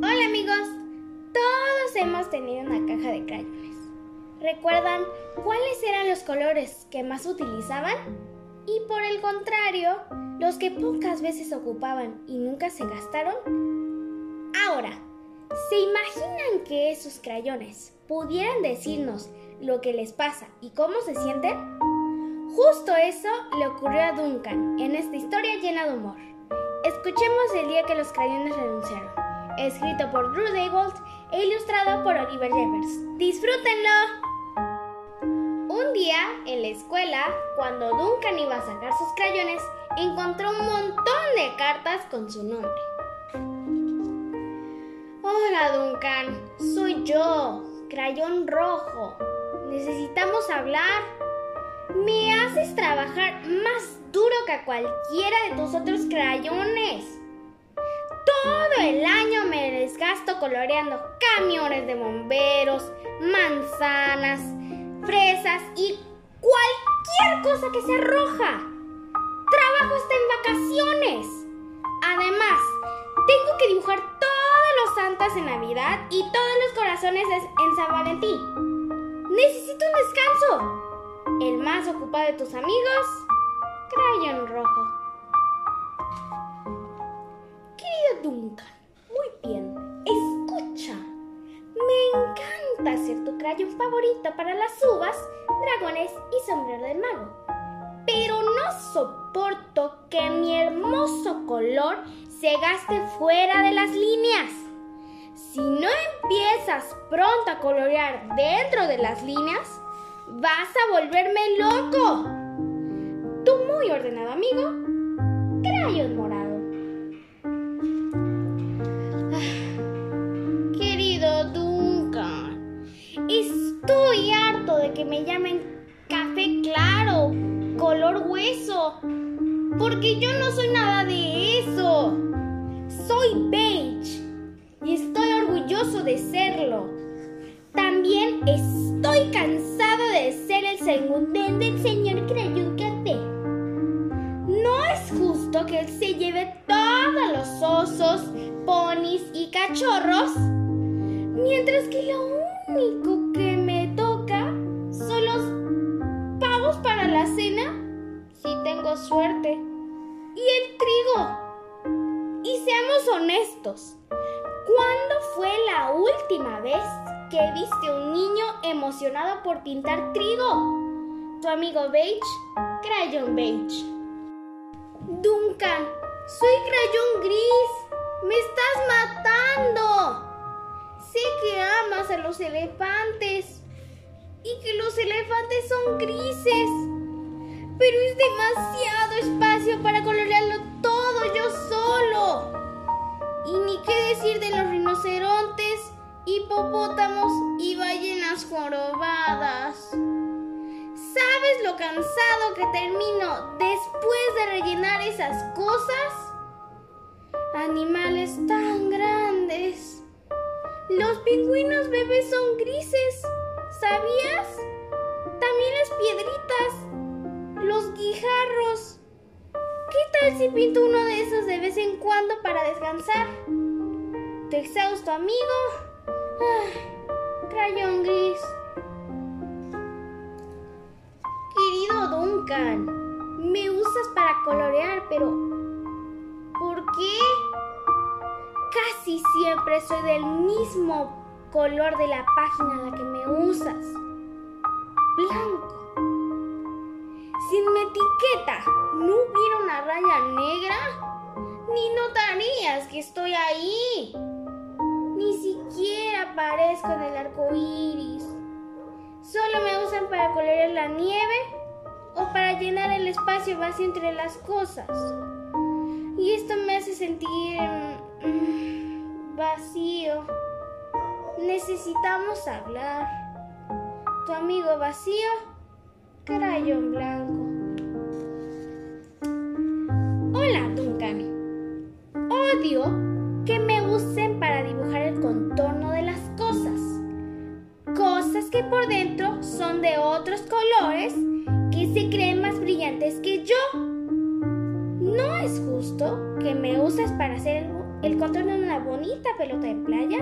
Hola amigos, todos hemos tenido una caja de crayones. ¿Recuerdan cuáles eran los colores que más utilizaban? Y por el contrario, los que pocas veces ocupaban y nunca se gastaron. Ahora, ¿se imaginan que esos crayones pudieran decirnos lo que les pasa y cómo se sienten? Justo eso le ocurrió a Duncan en esta historia llena de humor. Escuchemos el día que los crayones renunciaron. Escrito por Drew Daywalt e ilustrado por Oliver Jeffers. ¡Disfrútenlo! Un día, en la escuela, cuando Duncan iba a sacar sus crayones, encontró un montón de cartas con su nombre. Hola Duncan, soy yo, crayón rojo. Necesitamos hablar. Me haces trabajar más duro que a cualquiera de tus otros crayones. Coloreando camiones de bomberos, manzanas, fresas y cualquier cosa que sea roja. Trabajo está en vacaciones. Además, tengo que dibujar todos los santas en Navidad y todos los corazones en San Valentín. Necesito un descanso. El más ocupado de tus amigos, Crayon Rojo. Querido Duncan, encanta ser tu crayon favorito para las uvas, dragones y sombrero del mago. Pero no soporto que mi hermoso color se gaste fuera de las líneas. Si no empiezas pronto a colorear dentro de las líneas, vas a volverme loco. Tu muy ordenado amigo, Crayon Morado. Que me llamen café claro, color hueso, porque yo no soy nada de eso. Soy beige y estoy orgulloso de serlo. También estoy cansado de ser el segundo del señor Crayón Café. No es justo que él se lleve todos los osos, ponis y cachorros, mientras que lo único que si tengo suerte, y el trigo. Y seamos honestos, ¿cuándo fue la última vez que viste un niño emocionado por pintar trigo? Tu amigo Beige, Crayon Beige. Duncan, soy Crayon Gris. Me estás matando. Sé que amas a los elefantes y que los elefantes son grises. Pero es demasiado espacio para colorearlo todo yo solo. Y ni qué decir de los rinocerontes, hipopótamos y ballenas jorobadas. ¿Sabes lo cansado que termino después de rellenar esas cosas? Animales tan grandes. Los pingüinos bebés son grises, ¿sabías? También las piedritas, guijarros. ¿Qué tal si pinto uno de esos de vez en cuando para descansar? ¿Tu exhausto amigo? Ah, crayón gris. Querido Duncan, me usas para colorear, pero ¿por qué? Casi siempre soy del mismo color de la página a la que me usas. Blanco. No hubiera una raya negra, ni notarías que estoy ahí. Ni siquiera aparezco en el arco iris. Solo me usan para colorear la nieve o para llenar el espacio vacío entre las cosas. Y esto me hace sentir mm, vacío. Necesitamos hablar. Tu amigo vacío, crayón blanco. Por dentro son de otros colores que se creen más brillantes que yo. No es justo que me uses para hacer el contorno de una bonita pelota de playa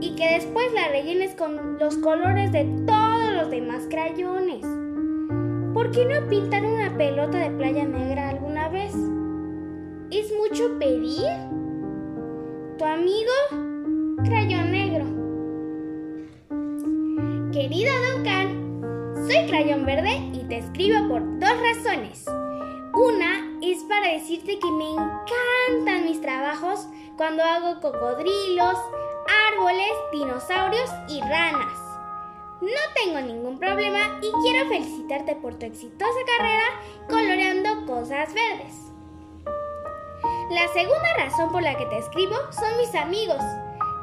y que después la rellenes con los colores de todos los demás crayones. ¿Por qué no pintar una pelota de playa negra alguna vez? ¿Es mucho pedir? Tu amigo, crayón. Querido Duncan, soy crayón verde y te escribo por dos razones. Una es para decirte que me encantan mis trabajos cuando hago cocodrilos, árboles, dinosaurios y ranas. No tengo ningún problema y quiero felicitarte por tu exitosa carrera coloreando cosas verdes. La segunda razón por la que te escribo son mis amigos,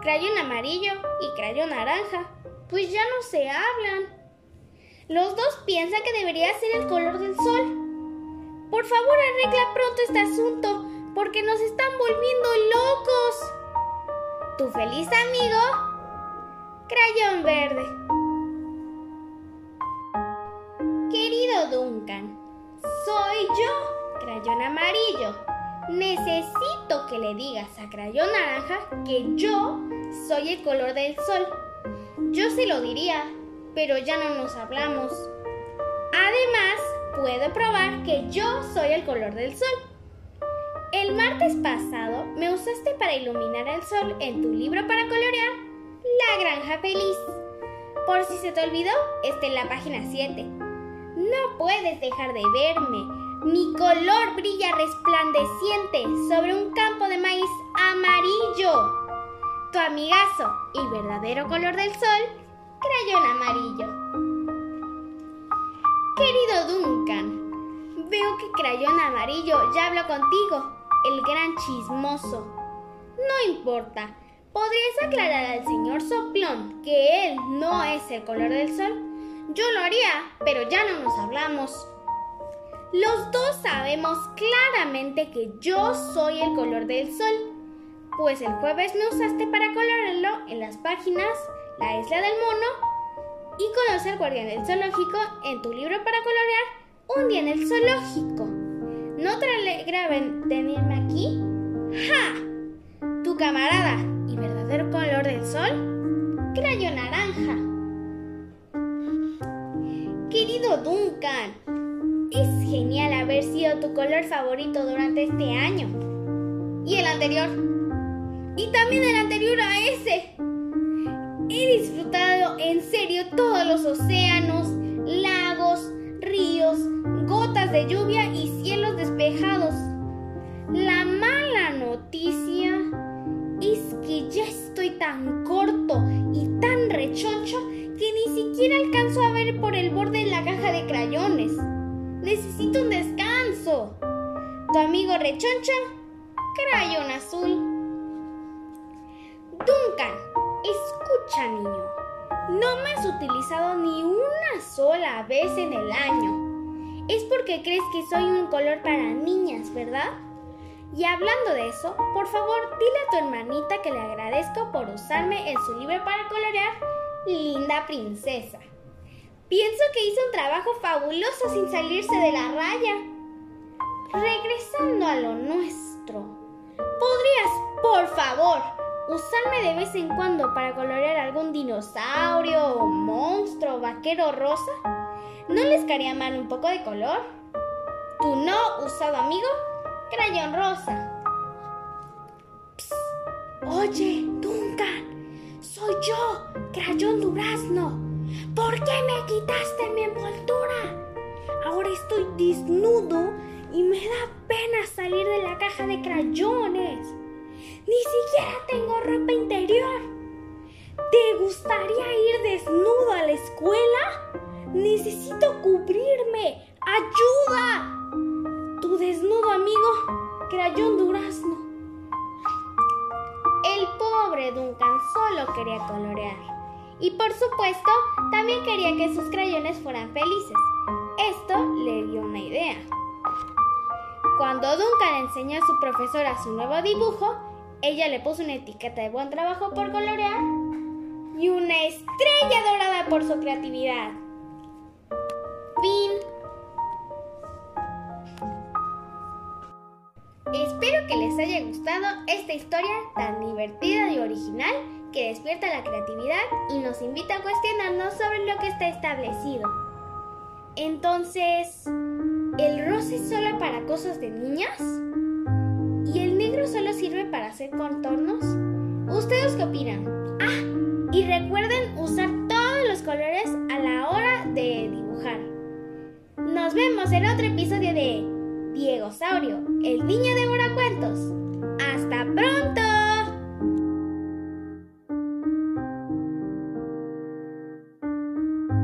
crayón amarillo y crayón naranja, pues ya no se hablan. Los dos piensan que debería ser el color del sol. Por favor, arregla pronto este asunto, porque nos están volviendo locos. Tu feliz amigo, Crayón Verde. Querido Duncan, soy yo, Crayón Amarillo. Necesito que le digas a Crayón Naranja que yo soy el color del sol. Yo se lo diría, pero ya no nos hablamos. Además, puedo probar que yo soy el color del sol. El martes pasado me usaste para iluminar el sol en tu libro para colorear La Granja Feliz. Por si se te olvidó, está en la página 7. No puedes dejar de verme. Mi color brilla resplandeciente sobre un campo de maíz amarillo. Tu amigazo y verdadero color del sol, crayón amarillo. Querido Duncan, veo que Crayón Amarillo ya habló contigo, el gran chismoso. No importa, ¿podrías aclarar al señor Soplón que él no es el color del sol? Yo lo haría, pero ya no nos hablamos. Los dos sabemos claramente que yo soy el color del sol, pues el jueves me usaste para colorarlo en las páginas La Isla del Mono y conoce al guardián del zoológico en tu libro para colorear Un día en el zoológico. ¿No te alegra venirme aquí? ¡Ja! Tu camarada y verdadero color del sol, crayón naranja. Querido Duncan, es genial haber sido tu color favorito durante este año. Y el anterior. Y también el anterior a ese. He disfrutado en serio todos los océanos, lagos, ríos, gotas de lluvia y cielos despejados. La mala noticia es que ya estoy tan corto y tan rechoncho que ni siquiera alcanzo a ver por el borde de la caja de crayones. Necesito un descanso. Tu amigo rechoncho, crayón azul. Niño, no me has utilizado ni una sola vez en el año. Es porque crees que soy un color para niñas, ¿verdad? Y hablando de eso, por favor, dile a tu hermanita que le agradezco por usarme en su libro para colorear Linda Princesa. Pienso que hizo un trabajo fabuloso sin salirse de la raya. Regresando a lo nuestro, ¿podrías, por favor, usarme de vez en cuando para colorear algún dinosaurio, monstruo, vaquero rosa? ¿No les quería mal un poco de color? ¿Tu no usado amigo? Crayón rosa. Oye, Duncan, soy yo, Crayón Durazno. ¿Por qué me quitaste mi envoltura? Ahora estoy desnudo y me da pena salir de la caja de crayones. Ni siquiera tengo ropa interior. ¿Te gustaría ir desnudo a la escuela? Necesito cubrirme. ¡Ayuda! Tu desnudo amigo, Crayón Durazno. El pobre Duncan solo quería colorear. Y por supuesto, también quería que sus crayones fueran felices. Esto le dio una idea. Cuando Duncan enseñó a su profesora su nuevo dibujo, ella le puso una etiqueta de buen trabajo por colorear y una estrella dorada por su creatividad. Fin. Espero que les haya gustado esta historia tan divertida y original que despierta la creatividad y nos invita a cuestionarnos sobre lo que está establecido. Entonces, ¿el rosa es solo para cosas de niñas? Contornos? ¿Ustedes qué opinan? Ah, y recuerden usar todos los colores a la hora de dibujar. Nos vemos en otro episodio de Diego Saurio, el niño de cuentos.